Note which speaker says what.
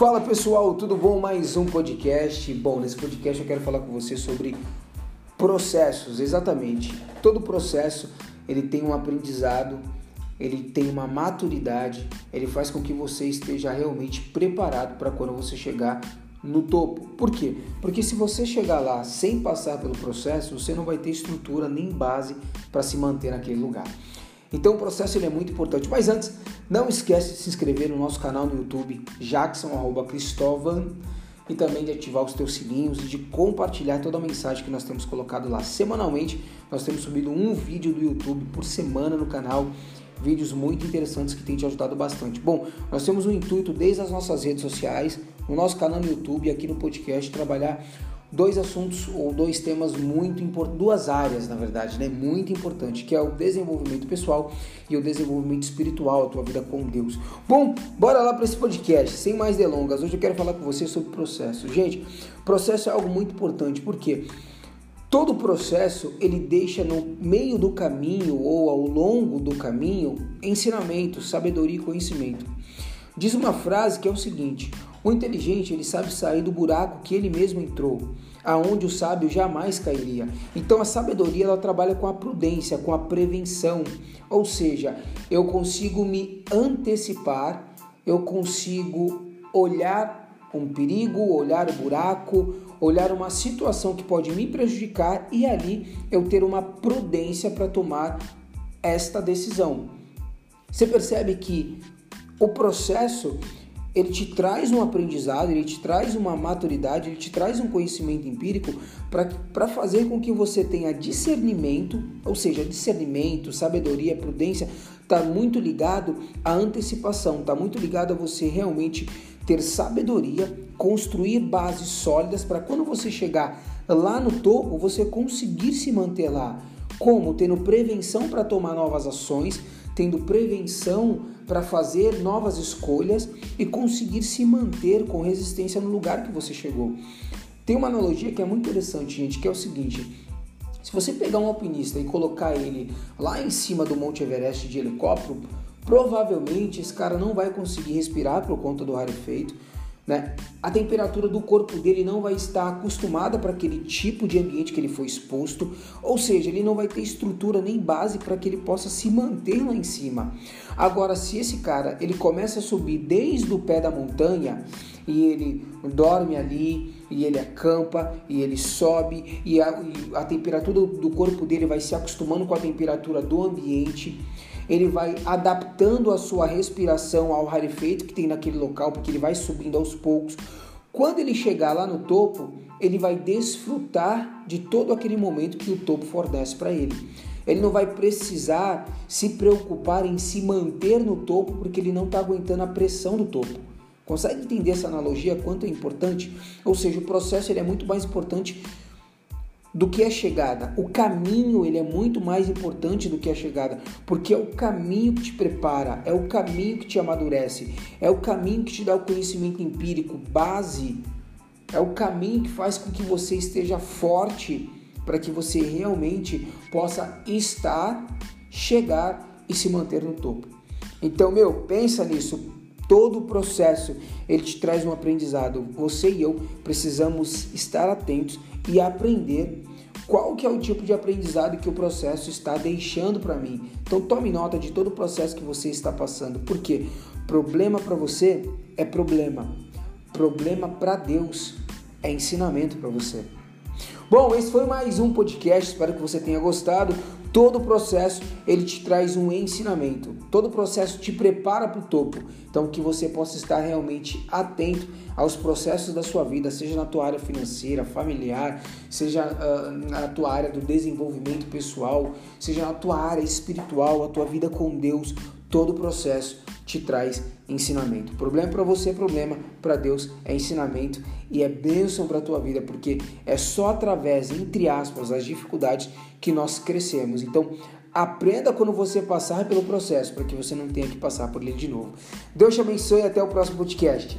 Speaker 1: Fala pessoal, tudo bom? Mais um podcast. Bom, nesse podcast eu quero falar com você sobre processos, exatamente. Todo processo ele tem um aprendizado, ele tem uma maturidade, ele faz com que você esteja realmente preparado para quando você chegar no topo. Por quê? Porque se você chegar lá sem passar pelo processo, você não vai ter estrutura nem base para se manter naquele lugar. Então o processo ele é muito importante. Mas antes, não esquece de se inscrever no nosso canal no YouTube, jackson.cristovan, e também de ativar os teus sininhos e de compartilhar toda a mensagem que nós temos colocado lá. Semanalmente, nós temos subido um vídeo do YouTube por semana no canal, vídeos muito interessantes que têm te ajudado bastante. Bom, nós temos um intuito desde as nossas redes sociais, no nosso canal no YouTube e aqui no podcast, trabalhar dois assuntos ou dois temas muito importantes, duas áreas na verdade, né, muito importante, que é o desenvolvimento pessoal e o desenvolvimento espiritual, a tua vida com Deus. Bom, bora lá para esse podcast, sem mais delongas. Hoje eu quero falar com você sobre processo. Gente, processo é algo muito importante, porque todo processo ele deixa no meio do caminho ou ao longo do caminho ensinamento, sabedoria e conhecimento. Diz uma frase que é o seguinte: o inteligente ele sabe sair do buraco que ele mesmo entrou, aonde o sábio jamais cairia. Então a sabedoria ela trabalha com a prudência, com a prevenção, ou seja, eu consigo me antecipar, eu consigo olhar um perigo, olhar o buraco, olhar uma situação que pode me prejudicar e ali eu ter uma prudência para tomar esta decisão. Você percebe que o processo ele te traz um aprendizado, ele te traz uma maturidade, ele te traz um conhecimento empírico para fazer com que você tenha discernimento, ou seja, discernimento, sabedoria, prudência, está muito ligado à antecipação, está muito ligado a você realmente ter sabedoria, construir bases sólidas para quando você chegar lá no topo, você conseguir se manter lá. Como? Tendo prevenção para tomar novas ações, tendo prevenção para fazer novas escolhas e conseguir se manter com resistência no lugar que você chegou. Tem uma analogia que é muito interessante, gente, que é o seguinte: se você pegar um alpinista e colocar ele lá em cima do Monte Everest de helicóptero, provavelmente esse cara não vai conseguir respirar por conta do rarefeito né? A temperatura do corpo dele não vai estar acostumada para aquele tipo de ambiente que ele foi exposto, ou seja, ele não vai ter estrutura nem base para que ele possa se manter lá em cima. Agora, se esse cara ele começa a subir desde o pé da montanha e ele dorme ali e ele acampa e ele sobe e a, e a temperatura do corpo dele vai se acostumando com a temperatura do ambiente ele vai adaptando a sua respiração ao rarefeito que tem naquele local, porque ele vai subindo aos poucos. Quando ele chegar lá no topo, ele vai desfrutar de todo aquele momento que o topo fornece para ele. Ele não vai precisar se preocupar em se manter no topo porque ele não está aguentando a pressão do topo. Consegue entender essa analogia? Quanto é importante? Ou seja, o processo ele é muito mais importante do que a chegada. O caminho ele é muito mais importante do que a chegada, porque é o caminho que te prepara, é o caminho que te amadurece, é o caminho que te dá o conhecimento empírico, base, é o caminho que faz com que você esteja forte para que você realmente possa estar, chegar e se manter no topo. Então, meu, pensa nisso. Todo o processo ele te traz um aprendizado. Você e eu precisamos estar atentos e aprender qual que é o tipo de aprendizado que o processo está deixando para mim. Então tome nota de todo o processo que você está passando, porque problema para você é problema. Problema para Deus é ensinamento para você. Bom, esse foi mais um podcast, espero que você tenha gostado. Todo processo ele te traz um ensinamento. Todo processo te prepara para o topo. Então que você possa estar realmente atento aos processos da sua vida, seja na tua área financeira, familiar, seja uh, na tua área do desenvolvimento pessoal, seja na tua área espiritual, a tua vida com Deus. Todo o processo te traz ensinamento. Problema para você é problema, para Deus é ensinamento e é bênção para a tua vida, porque é só através, entre aspas, das dificuldades que nós crescemos. Então, aprenda quando você passar pelo processo, para que você não tenha que passar por ele de novo. Deus te abençoe e até o próximo podcast.